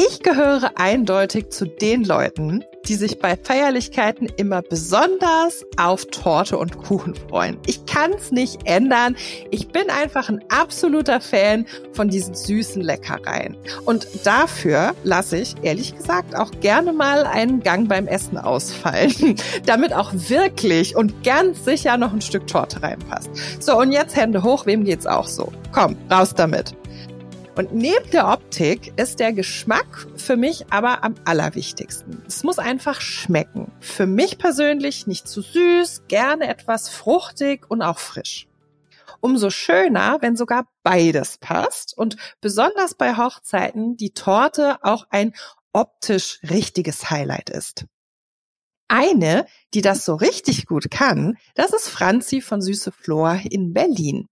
Ich gehöre eindeutig zu den Leuten, die sich bei Feierlichkeiten immer besonders auf Torte und Kuchen freuen. Ich kann es nicht ändern. Ich bin einfach ein absoluter Fan von diesen süßen Leckereien. Und dafür lasse ich, ehrlich gesagt, auch gerne mal einen Gang beim Essen ausfallen, damit auch wirklich und ganz sicher noch ein Stück Torte reinpasst. So, und jetzt Hände hoch, wem geht's auch so? Komm, raus damit. Und neben der Optik ist der Geschmack für mich aber am allerwichtigsten. Es muss einfach schmecken. Für mich persönlich nicht zu süß, gerne etwas fruchtig und auch frisch. Umso schöner, wenn sogar beides passt und besonders bei Hochzeiten die Torte auch ein optisch richtiges Highlight ist. Eine, die das so richtig gut kann, das ist Franzi von Süße Flor in Berlin.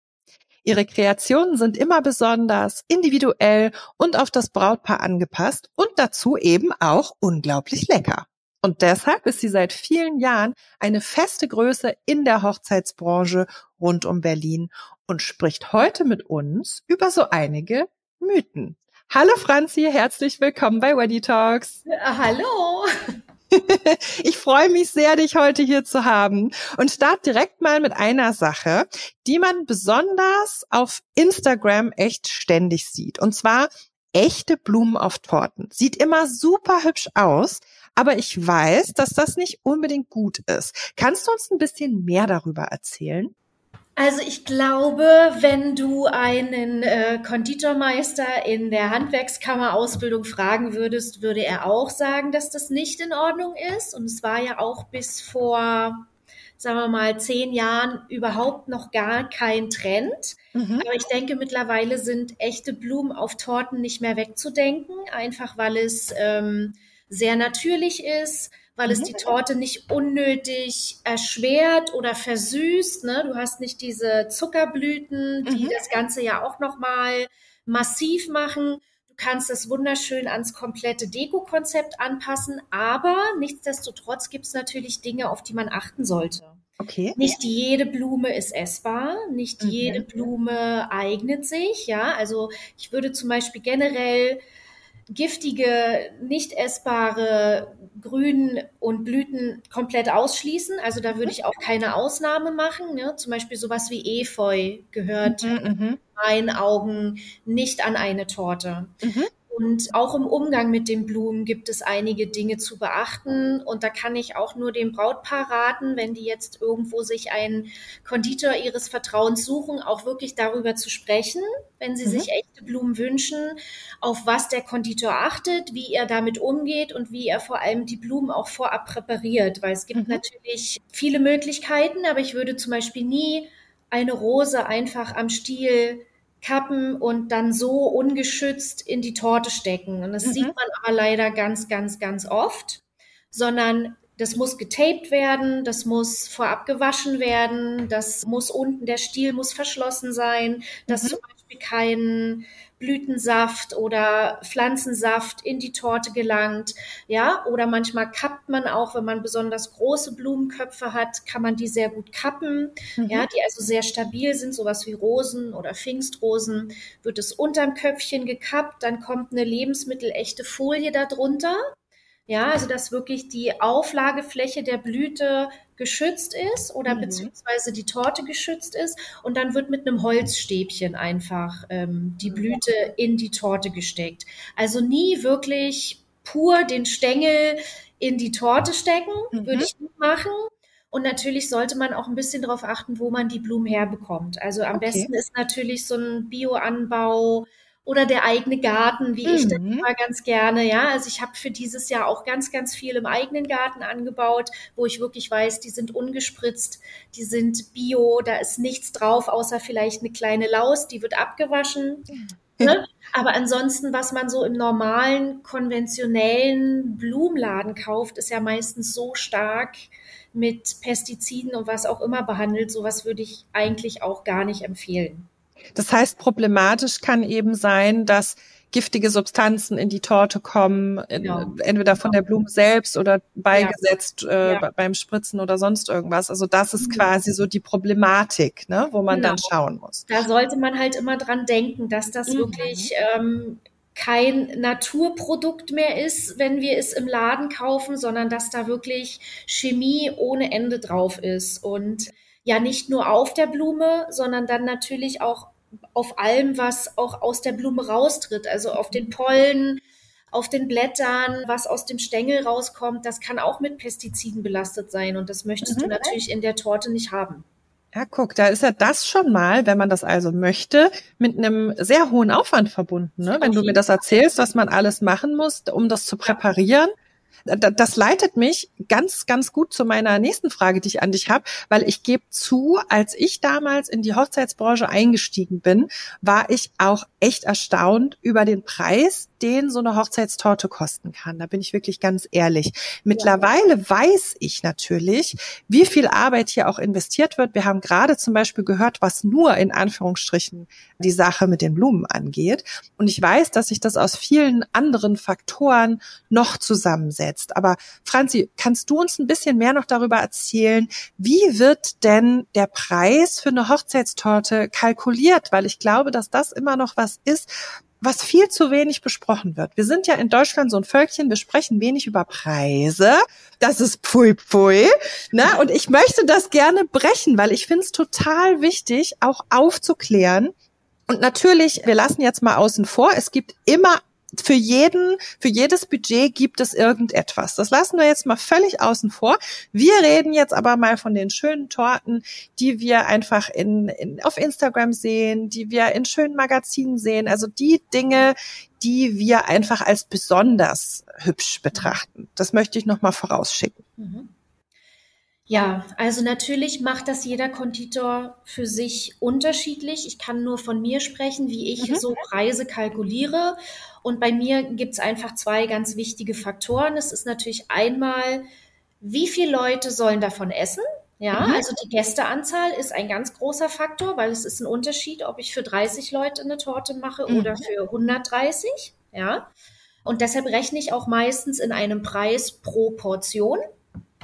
Ihre Kreationen sind immer besonders, individuell und auf das Brautpaar angepasst und dazu eben auch unglaublich lecker. Und deshalb ist sie seit vielen Jahren eine feste Größe in der Hochzeitsbranche rund um Berlin und spricht heute mit uns über so einige Mythen. Hallo Franzi, herzlich willkommen bei Weddy Talks. Hallo. ich freue mich sehr, dich heute hier zu haben und start direkt mal mit einer Sache, die man besonders auf Instagram echt ständig sieht. Und zwar echte Blumen auf Torten. Sieht immer super hübsch aus, aber ich weiß, dass das nicht unbedingt gut ist. Kannst du uns ein bisschen mehr darüber erzählen? Also ich glaube, wenn du einen äh, Konditormeister in der Handwerkskammer-Ausbildung fragen würdest, würde er auch sagen, dass das nicht in Ordnung ist. Und es war ja auch bis vor, sagen wir mal, zehn Jahren überhaupt noch gar kein Trend. Mhm. Aber ich denke, mittlerweile sind echte Blumen auf Torten nicht mehr wegzudenken, einfach weil es ähm, sehr natürlich ist weil es mhm. die Torte nicht unnötig erschwert oder versüßt. Ne? Du hast nicht diese Zuckerblüten, die mhm. das Ganze ja auch nochmal massiv machen. Du kannst es wunderschön ans komplette Deko-Konzept anpassen, aber nichtsdestotrotz gibt es natürlich Dinge, auf die man achten sollte. Okay. Nicht jede Blume ist essbar, nicht mhm. jede Blume eignet sich. Ja, also ich würde zum Beispiel generell giftige, nicht essbare Grün und Blüten komplett ausschließen. Also da würde ich auch keine Ausnahme machen. Ne? Zum Beispiel sowas wie Efeu gehört mhm, in mhm. meinen Augen nicht an eine Torte. Mhm. Und auch im Umgang mit den Blumen gibt es einige Dinge zu beachten. Und da kann ich auch nur dem Brautpaar raten, wenn die jetzt irgendwo sich einen Konditor ihres Vertrauens suchen, auch wirklich darüber zu sprechen, wenn sie mhm. sich echte Blumen wünschen, auf was der Konditor achtet, wie er damit umgeht und wie er vor allem die Blumen auch vorab präpariert. Weil es gibt mhm. natürlich viele Möglichkeiten, aber ich würde zum Beispiel nie eine Rose einfach am Stiel kappen und dann so ungeschützt in die Torte stecken. Und das mhm. sieht man aber leider ganz, ganz, ganz oft, sondern das muss getaped werden, das muss vorab gewaschen werden, das muss unten, der Stiel muss verschlossen sein, dass mhm. zum Beispiel kein Blütensaft oder Pflanzensaft in die Torte gelangt. Ja, oder manchmal kappt man auch, wenn man besonders große Blumenköpfe hat, kann man die sehr gut kappen. Mhm. Ja, die also sehr stabil sind, sowas wie Rosen oder Pfingstrosen, wird es unterm Köpfchen gekappt, dann kommt eine lebensmittelechte Folie darunter. Ja, also dass wirklich die Auflagefläche der Blüte geschützt ist oder mhm. beziehungsweise die Torte geschützt ist und dann wird mit einem Holzstäbchen einfach ähm, die Blüte in die Torte gesteckt. Also nie wirklich pur den Stängel in die Torte stecken, mhm. würde ich nicht machen. Und natürlich sollte man auch ein bisschen darauf achten, wo man die Blumen herbekommt. Also am okay. besten ist natürlich so ein Bioanbau, oder der eigene Garten, wie mhm. ich das mhm. immer ganz gerne. Ja, also ich habe für dieses Jahr auch ganz, ganz viel im eigenen Garten angebaut, wo ich wirklich weiß, die sind ungespritzt, die sind bio, da ist nichts drauf, außer vielleicht eine kleine Laus, die wird abgewaschen. Ne? Aber ansonsten, was man so im normalen, konventionellen Blumenladen kauft, ist ja meistens so stark mit Pestiziden und was auch immer behandelt. Sowas würde ich eigentlich auch gar nicht empfehlen. Das heißt, problematisch kann eben sein, dass giftige Substanzen in die Torte kommen, genau. entweder von der Blume selbst oder beigesetzt ja. Äh, ja. beim Spritzen oder sonst irgendwas. Also das ist mhm. quasi so die Problematik, ne, wo man genau. dann schauen muss. Da sollte man halt immer dran denken, dass das mhm. wirklich ähm, kein Naturprodukt mehr ist, wenn wir es im Laden kaufen, sondern dass da wirklich Chemie ohne Ende drauf ist. Und ja, nicht nur auf der Blume, sondern dann natürlich auch auf allem, was auch aus der Blume raustritt, also auf den Pollen, auf den Blättern, was aus dem Stängel rauskommt, das kann auch mit Pestiziden belastet sein und das möchtest mhm. du natürlich in der Torte nicht haben. Ja, guck, da ist ja das schon mal, wenn man das also möchte, mit einem sehr hohen Aufwand verbunden. Ne? Wenn du mir das erzählst, was man alles machen muss, um das zu präparieren, das leitet mich ganz, ganz gut zu meiner nächsten Frage, die ich an dich habe, weil ich gebe zu, als ich damals in die Hochzeitsbranche eingestiegen bin, war ich auch echt erstaunt über den Preis, den so eine Hochzeitstorte kosten kann. Da bin ich wirklich ganz ehrlich. Mittlerweile ja. weiß ich natürlich, wie viel Arbeit hier auch investiert wird. Wir haben gerade zum Beispiel gehört, was nur in Anführungsstrichen die Sache mit den Blumen angeht. Und ich weiß, dass sich das aus vielen anderen Faktoren noch zusammensetzt. Aber Franzi, kannst du uns ein bisschen mehr noch darüber erzählen, wie wird denn der Preis für eine Hochzeitstorte kalkuliert? Weil ich glaube, dass das immer noch was ist, was viel zu wenig besprochen wird. Wir sind ja in Deutschland so ein Völkchen, wir sprechen wenig über Preise. Das ist pfui pfui. Ne? Und ich möchte das gerne brechen, weil ich finde es total wichtig, auch aufzuklären. Und natürlich, wir lassen jetzt mal außen vor, es gibt immer für jeden, für jedes Budget gibt es irgendetwas. Das lassen wir jetzt mal völlig außen vor. Wir reden jetzt aber mal von den schönen Torten, die wir einfach in, in, auf Instagram sehen, die wir in schönen Magazinen sehen. Also die Dinge, die wir einfach als besonders hübsch betrachten. Das möchte ich nochmal vorausschicken. Mhm. Ja, also natürlich macht das jeder Konditor für sich unterschiedlich. Ich kann nur von mir sprechen, wie ich mhm. so Preise kalkuliere. Und bei mir gibt's einfach zwei ganz wichtige Faktoren. Es ist natürlich einmal, wie viele Leute sollen davon essen? Ja, mhm. also die Gästeanzahl ist ein ganz großer Faktor, weil es ist ein Unterschied, ob ich für 30 Leute eine Torte mache mhm. oder für 130. Ja. Und deshalb rechne ich auch meistens in einem Preis pro Portion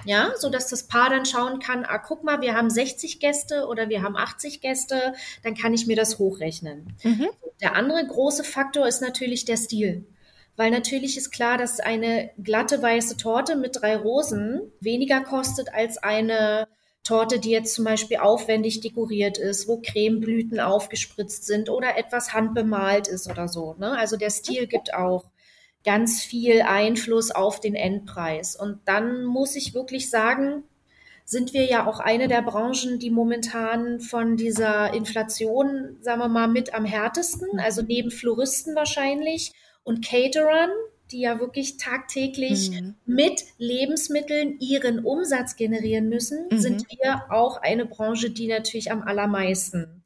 ja, so dass das Paar dann schauen kann, ah, guck mal, wir haben 60 Gäste oder wir haben 80 Gäste, dann kann ich mir das hochrechnen. Mhm. Der andere große Faktor ist natürlich der Stil. Weil natürlich ist klar, dass eine glatte weiße Torte mit drei Rosen weniger kostet als eine Torte, die jetzt zum Beispiel aufwendig dekoriert ist, wo Cremeblüten aufgespritzt sind oder etwas handbemalt ist oder so. Ne? Also der Stil gibt auch ganz viel Einfluss auf den Endpreis. Und dann muss ich wirklich sagen, sind wir ja auch eine der Branchen, die momentan von dieser Inflation, sagen wir mal, mit am härtesten, also neben Floristen wahrscheinlich und Caterern, die ja wirklich tagtäglich mhm. mit Lebensmitteln ihren Umsatz generieren müssen, mhm. sind wir auch eine Branche, die natürlich am allermeisten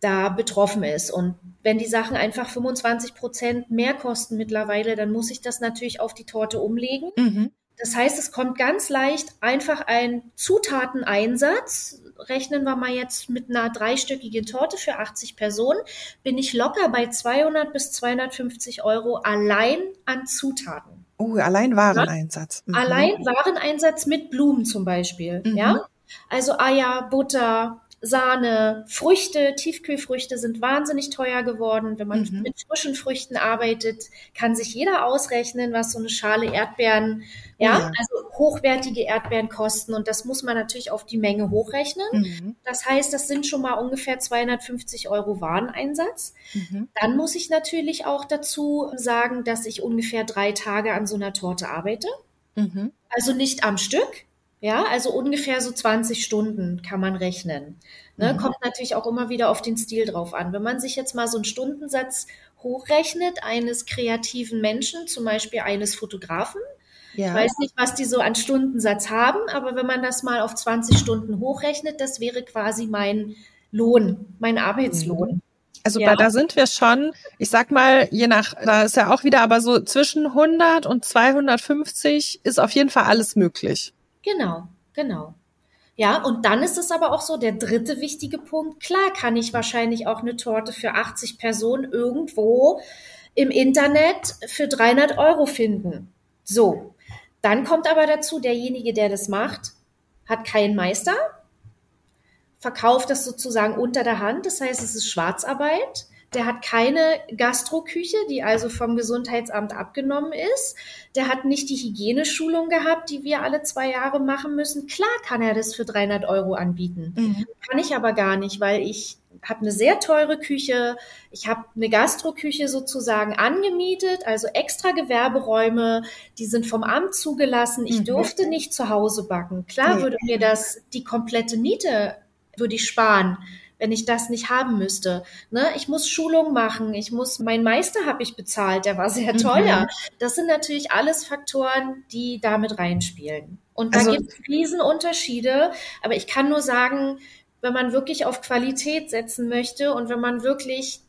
da betroffen ist. Und wenn die Sachen einfach 25 Prozent mehr kosten mittlerweile, dann muss ich das natürlich auf die Torte umlegen. Mhm. Das heißt, es kommt ganz leicht einfach ein Zutateneinsatz. Rechnen wir mal jetzt mit einer dreistöckigen Torte für 80 Personen, bin ich locker bei 200 bis 250 Euro allein an Zutaten. Oh, allein Wareneinsatz. Mhm. Allein Wareneinsatz mit Blumen zum Beispiel. Mhm. Ja, also Eier, Butter, Sahne, Früchte, Tiefkühlfrüchte sind wahnsinnig teuer geworden. Wenn man mhm. mit frischen Früchten arbeitet, kann sich jeder ausrechnen, was so eine Schale Erdbeeren, ja, ja. also hochwertige Erdbeeren kosten. Und das muss man natürlich auf die Menge hochrechnen. Mhm. Das heißt, das sind schon mal ungefähr 250 Euro Wareneinsatz. Mhm. Dann muss ich natürlich auch dazu sagen, dass ich ungefähr drei Tage an so einer Torte arbeite. Mhm. Also nicht am Stück, ja, also ungefähr so 20 Stunden kann man rechnen. Ne, mhm. Kommt natürlich auch immer wieder auf den Stil drauf an. Wenn man sich jetzt mal so einen Stundensatz hochrechnet eines kreativen Menschen, zum Beispiel eines Fotografen, ja. ich weiß nicht, was die so an Stundensatz haben, aber wenn man das mal auf 20 Stunden hochrechnet, das wäre quasi mein Lohn, mein Arbeitslohn. Mhm. Also ja. bei, da sind wir schon, ich sag mal, je nach, da ist ja auch wieder, aber so zwischen 100 und 250 ist auf jeden Fall alles möglich. Genau, genau. Ja, und dann ist es aber auch so, der dritte wichtige Punkt, klar kann ich wahrscheinlich auch eine Torte für 80 Personen irgendwo im Internet für 300 Euro finden. So, dann kommt aber dazu, derjenige, der das macht, hat keinen Meister, verkauft das sozusagen unter der Hand, das heißt, es ist Schwarzarbeit. Der hat keine Gastroküche, die also vom Gesundheitsamt abgenommen ist. Der hat nicht die Hygieneschulung gehabt, die wir alle zwei Jahre machen müssen. Klar kann er das für 300 Euro anbieten. Mhm. Kann ich aber gar nicht, weil ich habe eine sehr teure Küche. Ich habe eine Gastroküche sozusagen angemietet, also extra Gewerberäume, die sind vom Amt zugelassen. Ich mhm. durfte nicht zu Hause backen. Klar nee. würde mir das die komplette Miete würde ich sparen wenn ich das nicht haben müsste. Ne? Ich muss Schulung machen, ich muss, mein Meister habe ich bezahlt, der war sehr teuer. Mhm. Das sind natürlich alles Faktoren, die damit reinspielen. Und da also, gibt es Riesenunterschiede, aber ich kann nur sagen, wenn man wirklich auf Qualität setzen möchte und wenn man wirklich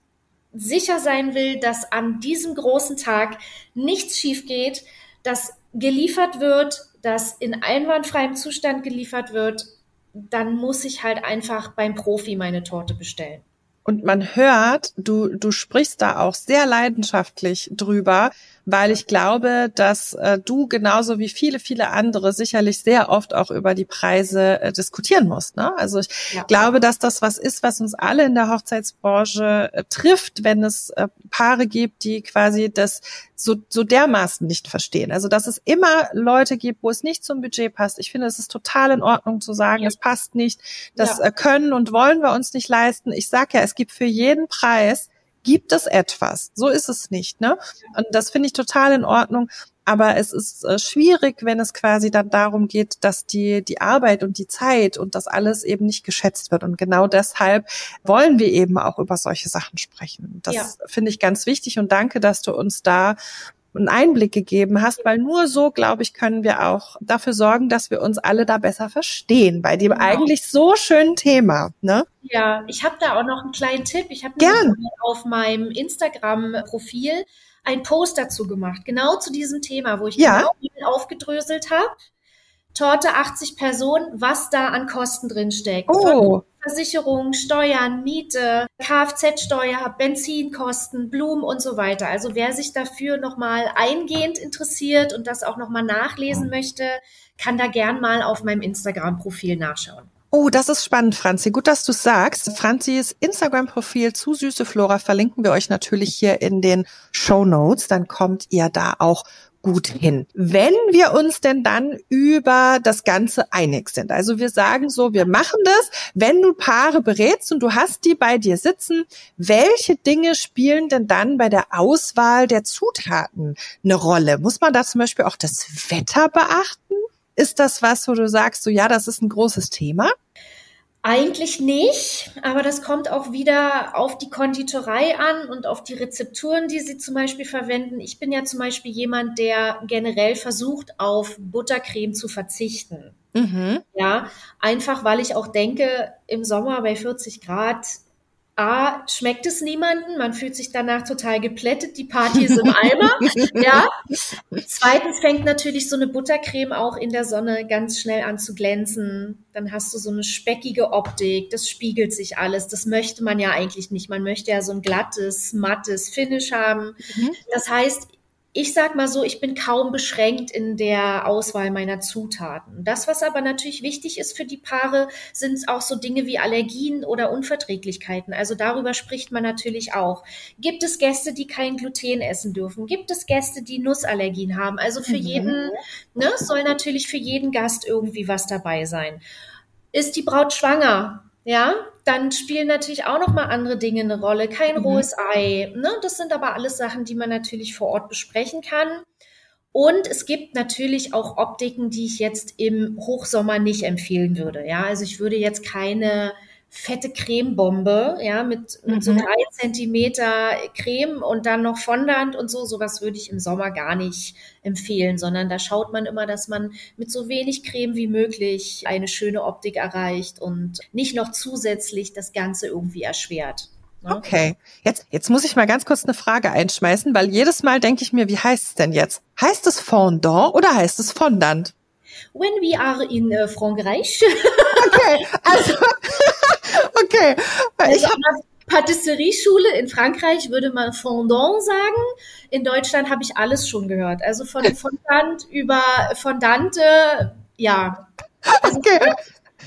sicher sein will, dass an diesem großen Tag nichts schief geht, dass geliefert wird, dass in einwandfreiem Zustand geliefert wird, dann muss ich halt einfach beim Profi meine Torte bestellen. Und man hört, du, du sprichst da auch sehr leidenschaftlich drüber, weil ich glaube, dass äh, du genauso wie viele, viele andere sicherlich sehr oft auch über die Preise äh, diskutieren musst. Ne? Also ich ja. glaube, dass das was ist, was uns alle in der Hochzeitsbranche äh, trifft, wenn es äh, Paare gibt, die quasi das so, so dermaßen nicht verstehen. Also dass es immer Leute gibt, wo es nicht zum Budget passt. Ich finde, es ist total in Ordnung zu sagen, ja. es passt nicht. Das ja. Äh, können und wollen wir uns nicht leisten. Ich sage ja, es gibt für jeden Preis gibt es etwas. So ist es nicht, ne? Und das finde ich total in Ordnung. Aber es ist äh, schwierig, wenn es quasi dann darum geht, dass die, die Arbeit und die Zeit und das alles eben nicht geschätzt wird. Und genau deshalb wollen wir eben auch über solche Sachen sprechen. Das ja. finde ich ganz wichtig und danke, dass du uns da einen Einblick gegeben hast, weil nur so, glaube ich, können wir auch dafür sorgen, dass wir uns alle da besser verstehen bei dem genau. eigentlich so schönen Thema. Ne? Ja, ich habe da auch noch einen kleinen Tipp. Ich habe auf meinem Instagram-Profil ein Post dazu gemacht, genau zu diesem Thema, wo ich ja. genau aufgedröselt habe. Torte 80 Personen, was da an Kosten drin steckt. Oh. Versicherung, Steuern, Miete, Kfz-Steuer, Benzinkosten, Blumen und so weiter. Also wer sich dafür nochmal eingehend interessiert und das auch nochmal nachlesen möchte, kann da gern mal auf meinem Instagram-Profil nachschauen. Oh, das ist spannend, Franzi. Gut, dass du sagst. Franzis Instagram-Profil zu Süße Flora verlinken wir euch natürlich hier in den Show Notes. Dann kommt ihr da auch gut hin. Wenn wir uns denn dann über das Ganze einig sind, also wir sagen so, wir machen das, wenn du Paare berätst und du hast die bei dir sitzen, welche Dinge spielen denn dann bei der Auswahl der Zutaten eine Rolle? Muss man da zum Beispiel auch das Wetter beachten? Ist das was, wo du sagst, so ja, das ist ein großes Thema? Eigentlich nicht, aber das kommt auch wieder auf die Konditorei an und auf die Rezepturen, die sie zum Beispiel verwenden. Ich bin ja zum Beispiel jemand, der generell versucht, auf Buttercreme zu verzichten. Mhm. Ja, einfach weil ich auch denke, im Sommer bei 40 Grad A, schmeckt es niemanden, man fühlt sich danach total geplättet, die Party ist im Eimer, ja. Zweitens fängt natürlich so eine Buttercreme auch in der Sonne ganz schnell an zu glänzen. Dann hast du so eine speckige Optik, das spiegelt sich alles. Das möchte man ja eigentlich nicht. Man möchte ja so ein glattes, mattes Finish haben. Mhm. Das heißt, ich sag mal so, ich bin kaum beschränkt in der Auswahl meiner Zutaten. Das, was aber natürlich wichtig ist für die Paare, sind auch so Dinge wie Allergien oder Unverträglichkeiten. Also darüber spricht man natürlich auch. Gibt es Gäste, die kein Gluten essen dürfen? Gibt es Gäste, die Nussallergien haben? Also für mhm. jeden, ne, soll natürlich für jeden Gast irgendwie was dabei sein. Ist die Braut schwanger? Ja, dann spielen natürlich auch noch mal andere Dinge eine Rolle. Kein mhm. rohes Ei. Ne? Das sind aber alles Sachen, die man natürlich vor Ort besprechen kann. Und es gibt natürlich auch Optiken, die ich jetzt im Hochsommer nicht empfehlen würde. Ja, also ich würde jetzt keine fette Cremebombe, ja, mit, mit mhm. so drei Zentimeter Creme und dann noch Fondant und so. Sowas würde ich im Sommer gar nicht empfehlen, sondern da schaut man immer, dass man mit so wenig Creme wie möglich eine schöne Optik erreicht und nicht noch zusätzlich das Ganze irgendwie erschwert. Ne? Okay, jetzt, jetzt muss ich mal ganz kurz eine Frage einschmeißen, weil jedes Mal denke ich mir, wie heißt es denn jetzt? Heißt es Fondant oder heißt es Fondant? When we are in uh, Frankreich. okay, also Okay. Ich habe Patisserie-Schule in Frankreich würde man Fondant sagen. In Deutschland habe ich alles schon gehört. Also von Fondant über Fondante, ja. Also okay.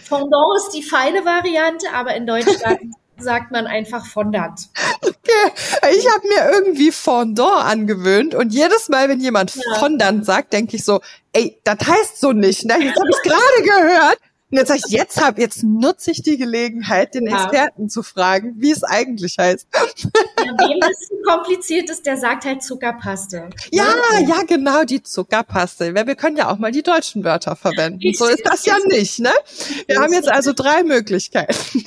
Fondant ist die feine Variante, aber in Deutschland sagt man einfach Fondant. Okay, ich habe mir irgendwie Fondant angewöhnt und jedes Mal, wenn jemand ja. Fondant sagt, denke ich so, ey, das heißt so nicht. Ne? Jetzt habe ich gerade gehört. Und jetzt sag ich, jetzt hab, jetzt nutze ich die Gelegenheit, den ja. Experten zu fragen, wie es eigentlich heißt. Ja, wem das zu kompliziert ist, der sagt halt Zuckerpaste. Ja, ja, ja genau, die Zuckerpaste. Wir können ja auch mal die deutschen Wörter verwenden. So ist das ja nicht, ne? Wir haben jetzt also drei Möglichkeiten.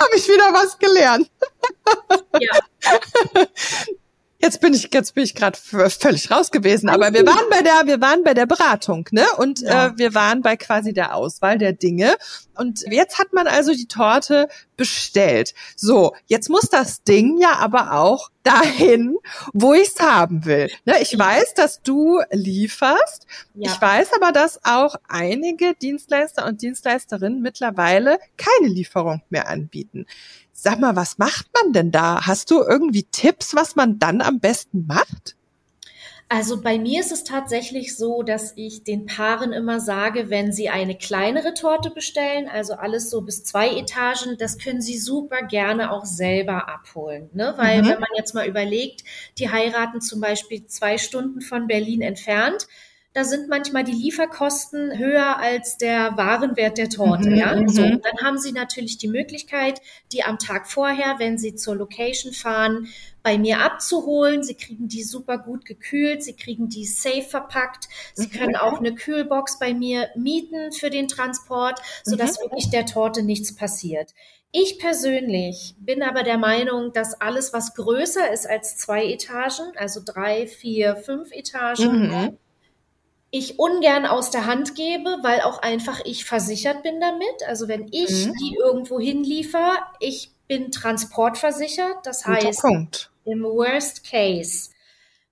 Habe ich wieder was gelernt. Ja. Jetzt bin ich, jetzt bin ich gerade völlig raus gewesen, aber wir waren bei der, wir waren bei der Beratung, ne? Und ja. äh, wir waren bei quasi der Auswahl der Dinge. Und jetzt hat man also die Torte bestellt. So, jetzt muss das Ding ja aber auch dahin, wo ich es haben will. Ne? Ich weiß, dass du lieferst. Ja. Ich weiß aber, dass auch einige Dienstleister und Dienstleisterinnen mittlerweile keine Lieferung mehr anbieten. Sag mal, was macht man denn da? Hast du irgendwie Tipps, was man dann am besten macht? Also bei mir ist es tatsächlich so, dass ich den Paaren immer sage, wenn sie eine kleinere Torte bestellen, also alles so bis zwei Etagen, das können sie super gerne auch selber abholen. Ne? Weil mhm. wenn man jetzt mal überlegt, die heiraten zum Beispiel zwei Stunden von Berlin entfernt, da sind manchmal die Lieferkosten höher als der Warenwert der Torte. Mhm, ja? Mhm. So, dann haben Sie natürlich die Möglichkeit, die am Tag vorher, wenn Sie zur Location fahren, bei mir abzuholen. Sie kriegen die super gut gekühlt, Sie kriegen die safe verpackt. Sie mhm. können auch eine Kühlbox bei mir mieten für den Transport, sodass mhm. wirklich der Torte nichts passiert. Ich persönlich bin aber der Meinung, dass alles, was größer ist als zwei Etagen, also drei, vier, fünf Etagen, mhm ich ungern aus der Hand gebe, weil auch einfach ich versichert bin damit. Also wenn ich mhm. die irgendwo hinliefer, ich bin transportversichert. Das Guter heißt, Punkt. im Worst Case,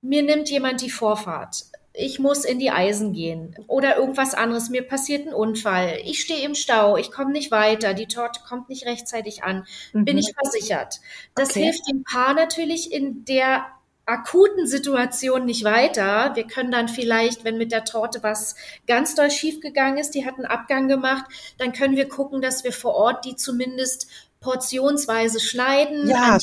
mir nimmt jemand die Vorfahrt. Ich muss in die Eisen gehen oder irgendwas anderes. Mir passiert ein Unfall. Ich stehe im Stau. Ich komme nicht weiter. Die Torte kommt nicht rechtzeitig an. Mhm. Bin ich versichert. Das okay. hilft dem Paar natürlich in der akuten Situation nicht weiter. Wir können dann vielleicht, wenn mit der Torte was ganz doll schiefgegangen ist, die hat einen Abgang gemacht, dann können wir gucken, dass wir vor Ort die zumindest portionsweise schneiden, ja,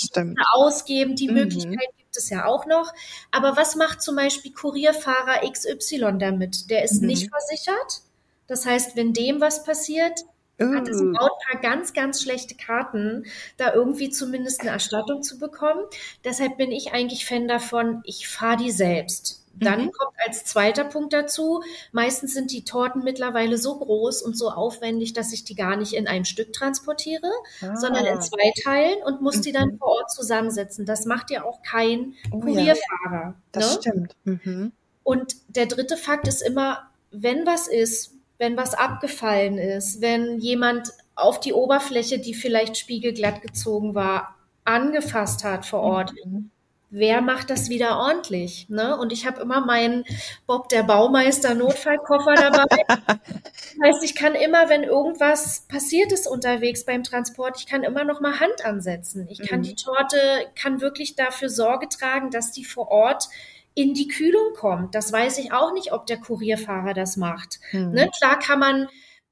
ausgeben. Die mhm. Möglichkeit gibt es ja auch noch. Aber was macht zum Beispiel Kurierfahrer XY damit? Der ist mhm. nicht versichert. Das heißt, wenn dem was passiert, hat das mm. Brautpaar ganz, ganz schlechte Karten, da irgendwie zumindest eine Erstattung zu bekommen. Deshalb bin ich eigentlich Fan davon, ich fahre die selbst. Dann mhm. kommt als zweiter Punkt dazu, meistens sind die Torten mittlerweile so groß und so aufwendig, dass ich die gar nicht in einem Stück transportiere, ah. sondern in zwei Teilen und muss mhm. die dann mhm. vor Ort zusammensetzen. Das macht ja auch kein oh, Kurierfahrer. Ja. Das ne? stimmt. Mhm. Und der dritte Fakt ist immer, wenn was ist, wenn was abgefallen ist, wenn jemand auf die Oberfläche, die vielleicht spiegelglatt gezogen war, angefasst hat vor Ort. Mhm. Wer macht das wieder ordentlich? Ne? Und ich habe immer meinen Bob der Baumeister Notfallkoffer dabei. das heißt, ich kann immer, wenn irgendwas passiert ist unterwegs beim Transport, ich kann immer noch mal Hand ansetzen. Ich kann mhm. die Torte, kann wirklich dafür Sorge tragen, dass die vor Ort in die Kühlung kommt. Das weiß ich auch nicht, ob der Kurierfahrer das macht. Mhm. Ne? Klar kann man,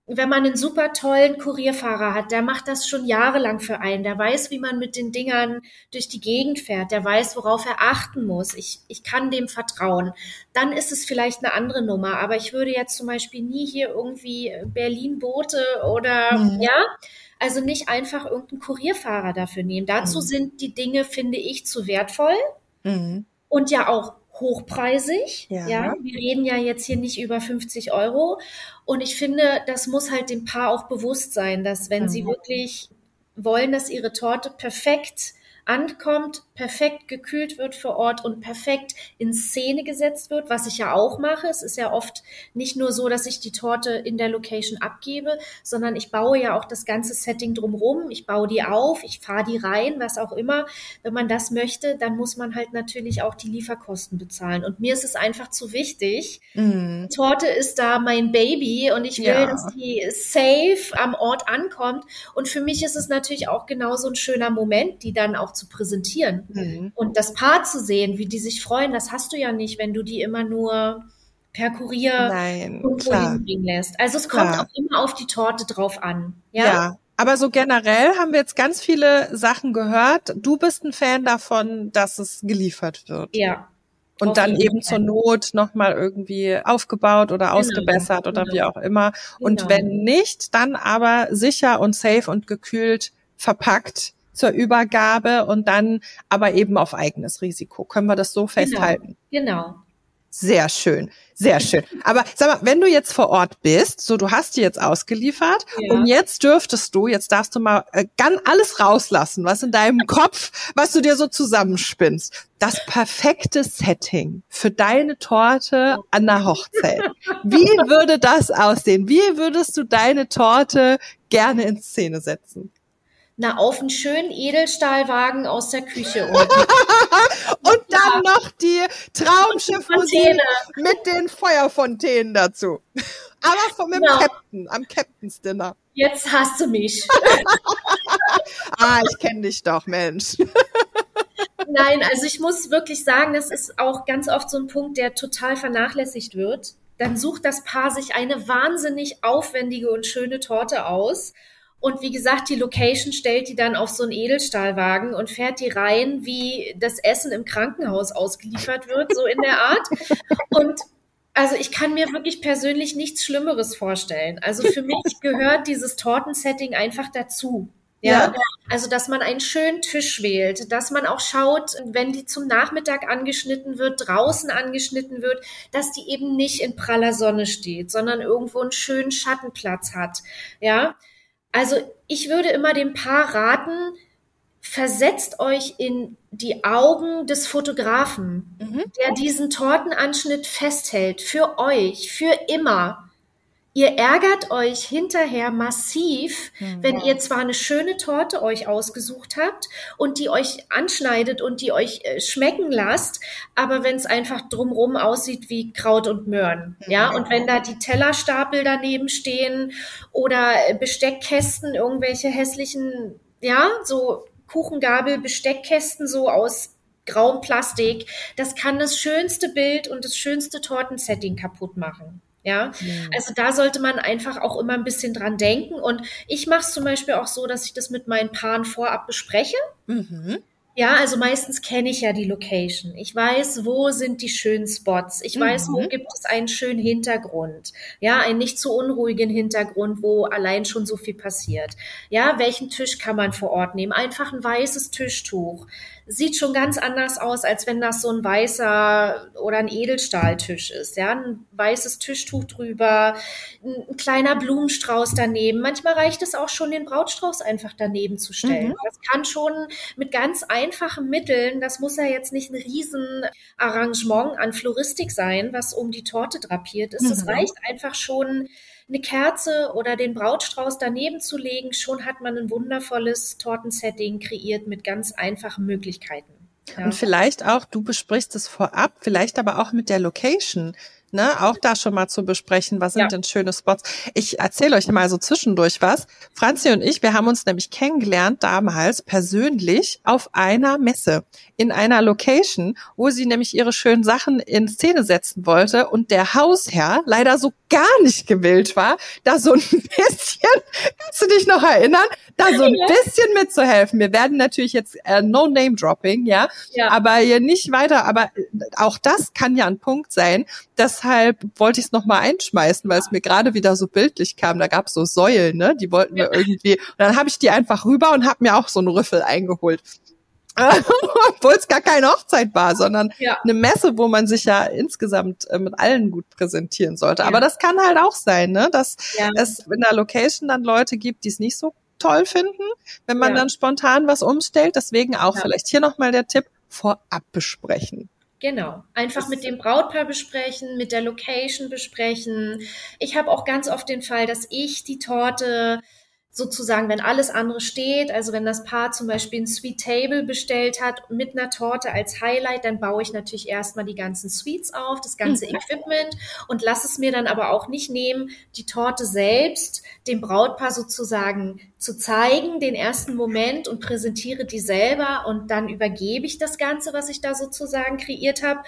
wenn man einen super tollen Kurierfahrer hat, der macht das schon jahrelang für einen. Der weiß, wie man mit den Dingern durch die Gegend fährt. Der weiß, worauf er achten muss. Ich, ich kann dem vertrauen. Dann ist es vielleicht eine andere Nummer. Aber ich würde jetzt zum Beispiel nie hier irgendwie Berlin-Boote oder, mhm. ja, also nicht einfach irgendeinen Kurierfahrer dafür nehmen. Dazu mhm. sind die Dinge, finde ich, zu wertvoll. Mhm. Und ja auch hochpreisig. Ja. ja. wir reden ja jetzt hier nicht über 50 Euro. Und ich finde, das muss halt dem Paar auch bewusst sein, dass wenn mhm. sie wirklich wollen, dass ihre Torte perfekt ankommt, perfekt gekühlt wird vor Ort und perfekt in Szene gesetzt wird, was ich ja auch mache. Es ist ja oft nicht nur so, dass ich die Torte in der Location abgebe, sondern ich baue ja auch das ganze Setting drumherum. Ich baue die auf, ich fahre die rein, was auch immer. Wenn man das möchte, dann muss man halt natürlich auch die Lieferkosten bezahlen. Und mir ist es einfach zu wichtig. Die Torte ist da mein Baby und ich will, ja. dass die safe am Ort ankommt. Und für mich ist es natürlich auch genauso ein schöner Moment, die dann auch zu präsentieren. Mhm. Und das Paar zu sehen, wie die sich freuen, das hast du ja nicht, wenn du die immer nur per Kurier Nein, hinbringen lässt. Also es kommt klar. auch immer auf die Torte drauf an. Ja. ja Aber so generell haben wir jetzt ganz viele Sachen gehört. Du bist ein Fan davon, dass es geliefert wird. Ja. Und dann eben zur Not nochmal irgendwie aufgebaut oder genau, ausgebessert oder genau. wie auch immer. Und genau. wenn nicht, dann aber sicher und safe und gekühlt verpackt zur Übergabe und dann aber eben auf eigenes Risiko. Können wir das so genau. festhalten? Genau. Sehr schön, sehr schön. Aber sag mal, wenn du jetzt vor Ort bist, so du hast die jetzt ausgeliefert ja. und jetzt dürftest du, jetzt darfst du mal äh, ganz alles rauslassen, was in deinem Kopf, was du dir so zusammenspinnst. Das perfekte Setting für deine Torte an der Hochzeit. Wie würde das aussehen? Wie würdest du deine Torte gerne in Szene setzen? Na, auf einen schönen Edelstahlwagen aus der Küche. und dann ja. noch die Traumschiffmusik mit den Feuerfontänen dazu. Aber vom genau. Captain, am Captain's Dinner. Jetzt hast du mich. ah, ich kenne dich doch, Mensch. Nein, also ich muss wirklich sagen, das ist auch ganz oft so ein Punkt, der total vernachlässigt wird. Dann sucht das Paar sich eine wahnsinnig aufwendige und schöne Torte aus und wie gesagt, die Location stellt die dann auf so einen Edelstahlwagen und fährt die rein, wie das Essen im Krankenhaus ausgeliefert wird, so in der Art. Und also ich kann mir wirklich persönlich nichts Schlimmeres vorstellen. Also für mich gehört dieses Tortensetting einfach dazu. Ja? ja, also dass man einen schönen Tisch wählt, dass man auch schaut, wenn die zum Nachmittag angeschnitten wird, draußen angeschnitten wird, dass die eben nicht in praller Sonne steht, sondern irgendwo einen schönen Schattenplatz hat. Ja, also ich würde immer dem Paar raten, versetzt euch in die Augen des Fotografen, mhm. der diesen Tortenanschnitt festhält, für euch, für immer. Ihr ärgert euch hinterher massiv, mhm. wenn ihr zwar eine schöne Torte euch ausgesucht habt und die euch anschneidet und die euch äh, schmecken lasst, aber wenn es einfach drumrum aussieht wie Kraut und Möhren, mhm. ja, und wenn da die Tellerstapel daneben stehen oder Besteckkästen, irgendwelche hässlichen, ja, so Kuchengabel, Besteckkästen so aus grauem Plastik, das kann das schönste Bild und das schönste Tortensetting kaputt machen. Ja, mhm. also da sollte man einfach auch immer ein bisschen dran denken. Und ich mache es zum Beispiel auch so, dass ich das mit meinen Paaren vorab bespreche. Mhm. Ja, also meistens kenne ich ja die Location. Ich weiß, wo sind die schönen Spots. Ich weiß, mhm. wo gibt es einen schönen Hintergrund. Ja, einen nicht zu unruhigen Hintergrund, wo allein schon so viel passiert. Ja, welchen Tisch kann man vor Ort nehmen? Einfach ein weißes Tischtuch sieht schon ganz anders aus, als wenn das so ein weißer oder ein Edelstahltisch ist. Ja, ein weißes Tischtuch drüber, ein, kleiner Blumenstrauß daneben. Manchmal reicht es auch schon, den Brautstrauß einfach daneben zu stellen. Mhm. Das kann schon mit ganz einfachen Mitteln, das muss ja jetzt nicht ein Riesenarrangement an Floristik sein, was um die Torte drapiert ist. Es mhm. reicht einfach schon, eine Kerze oder den Brautstrauß daneben zu legen, schon hat man ein wundervolles Tortensetting kreiert mit ganz einfachen Möglichkeiten. Ja. Und vielleicht auch, du besprichst es vorab, vielleicht aber auch mit der Location ne, auch da schon mal zu besprechen, was sind ja. denn schöne Spots. Ich erzähle euch mal so zwischendurch was. Franzi und ich, wir haben uns nämlich kennengelernt damals persönlich auf einer Messe in einer Location, wo sie nämlich ihre schönen Sachen in Szene setzen wollte und der Hausherr leider so gar nicht gewillt war, da so ein bisschen, kannst du dich noch erinnern, da so ein bisschen mitzuhelfen. Wir werden natürlich jetzt äh, no name dropping, ja, ja, aber hier nicht weiter, aber auch das kann ja ein Punkt sein, deshalb wollte ich es nochmal einschmeißen, weil es mir gerade wieder so bildlich kam. Da gab es so Säulen, ne? Die wollten wir irgendwie. Und dann habe ich die einfach rüber und habe mir auch so einen Rüffel eingeholt. Obwohl es gar keine Hochzeit war, sondern ja. eine Messe, wo man sich ja insgesamt äh, mit allen gut präsentieren sollte. Ja. Aber das kann halt auch sein, ne? dass ja. es in der Location dann Leute gibt, die es nicht so toll finden, wenn man dann spontan was umstellt. Deswegen auch vielleicht hier nochmal der Tipp, vorab besprechen. Genau. Einfach mit dem Brautpaar besprechen, mit der Location besprechen. Ich habe auch ganz oft den Fall, dass ich die Torte sozusagen, wenn alles andere steht, also wenn das Paar zum Beispiel ein Sweet Table bestellt hat mit einer Torte als Highlight, dann baue ich natürlich erstmal die ganzen Sweets auf, das ganze mhm. Equipment und lasse es mir dann aber auch nicht nehmen, die Torte selbst dem Brautpaar sozusagen zu zeigen, den ersten Moment und präsentiere die selber und dann übergebe ich das Ganze, was ich da sozusagen kreiert habe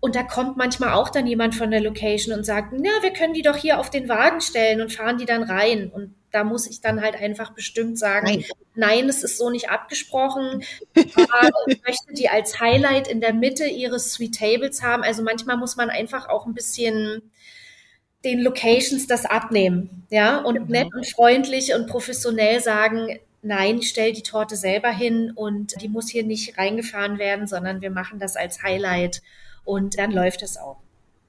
Und da kommt manchmal auch dann jemand von der Location und sagt, na, wir können die doch hier auf den Wagen stellen und fahren die dann rein. Und da muss ich dann halt einfach bestimmt sagen, nein, nein es ist so nicht abgesprochen. ich möchte die als Highlight in der Mitte ihres Sweet Tables haben. Also manchmal muss man einfach auch ein bisschen den Locations das abnehmen, ja, und genau. nett und freundlich und professionell sagen, nein, ich stelle die Torte selber hin und die muss hier nicht reingefahren werden, sondern wir machen das als Highlight und dann läuft es auch.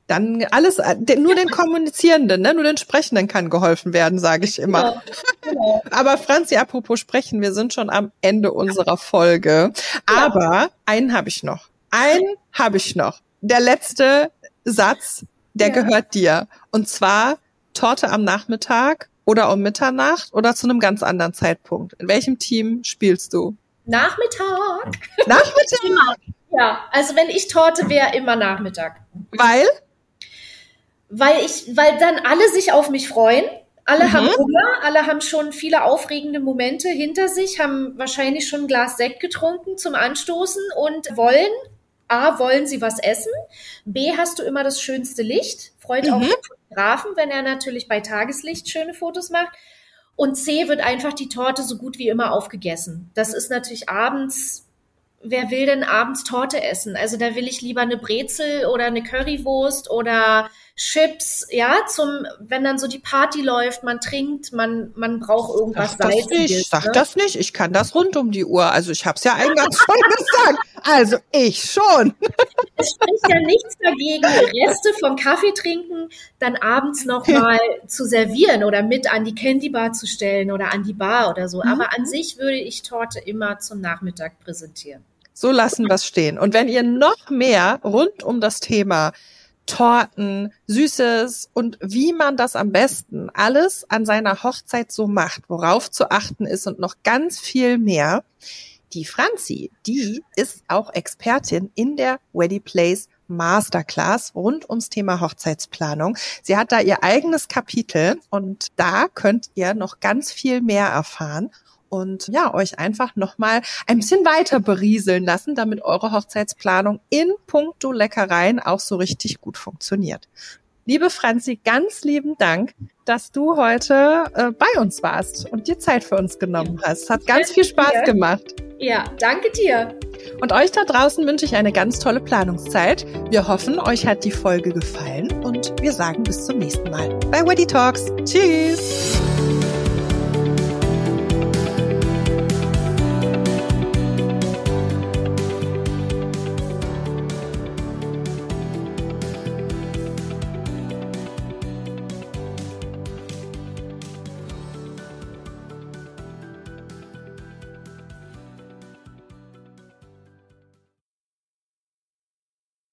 Dann alles, nur den Kommunizierenden, ne? nur den Sprechenden kann geholfen werden, sage ich immer. Genau, genau. Aber Franzi, apropos Sprechen, wir sind schon am Ende unserer Folge. Aber ja. einen habe ich noch. Einen habe ich noch. Der letzte Satz, der ja. gehört dir. Und zwar Torte am Nachmittag oder um Mitternacht oder zu einem ganz anderen Zeitpunkt. In welchem Team spielst du? Nachmittag. Nachmittag? Ja, also wenn ich Torte wäre, immer Nachmittag. Weil? Weil ich, weil dann alle sich auf mich freuen. Alle mhm. haben Hunger, alle haben schon viele aufregende Momente hinter sich, haben wahrscheinlich schon ein Glas Sekt getrunken zum Anstoßen und wollen A, wollen sie was essen? B, hast du immer das schönste Licht? Freut mhm. auch den Fotografen, wenn er natürlich bei Tageslicht schöne Fotos macht. Und C, wird einfach die Torte so gut wie immer aufgegessen. Das ist natürlich abends wer will denn abends Torte essen? Also da will ich lieber eine Brezel oder eine Currywurst oder Chips, ja, zum, wenn dann so die Party läuft, man trinkt, man, man braucht irgendwas sag das Nicht, sag ne? das nicht, ich kann das rund um die Uhr. Also ich habe es ja eingangs schon gesagt. Also ich schon. Es spricht ja nichts dagegen, Reste vom Kaffee trinken, dann abends nochmal zu servieren oder mit an die Candy Bar zu stellen oder an die Bar oder so. Aber mhm. an sich würde ich Torte immer zum Nachmittag präsentieren. So lassen wir es stehen. Und wenn ihr noch mehr rund um das Thema Torten, Süßes und wie man das am besten alles an seiner Hochzeit so macht, worauf zu achten ist und noch ganz viel mehr. Die Franzi, die ist auch Expertin in der Ready Place Masterclass rund ums Thema Hochzeitsplanung. Sie hat da ihr eigenes Kapitel und da könnt ihr noch ganz viel mehr erfahren und ja, euch einfach nochmal ein bisschen weiter berieseln lassen, damit eure Hochzeitsplanung in puncto Leckereien auch so richtig gut funktioniert. Liebe Franzi, ganz lieben Dank, dass du heute äh, bei uns warst und dir Zeit für uns genommen hast. Hat ganz viel Spaß gemacht. Ja, danke dir. Und euch da draußen wünsche ich eine ganz tolle Planungszeit. Wir hoffen, euch hat die Folge gefallen und wir sagen bis zum nächsten Mal bei Weddy Talks. Tschüss!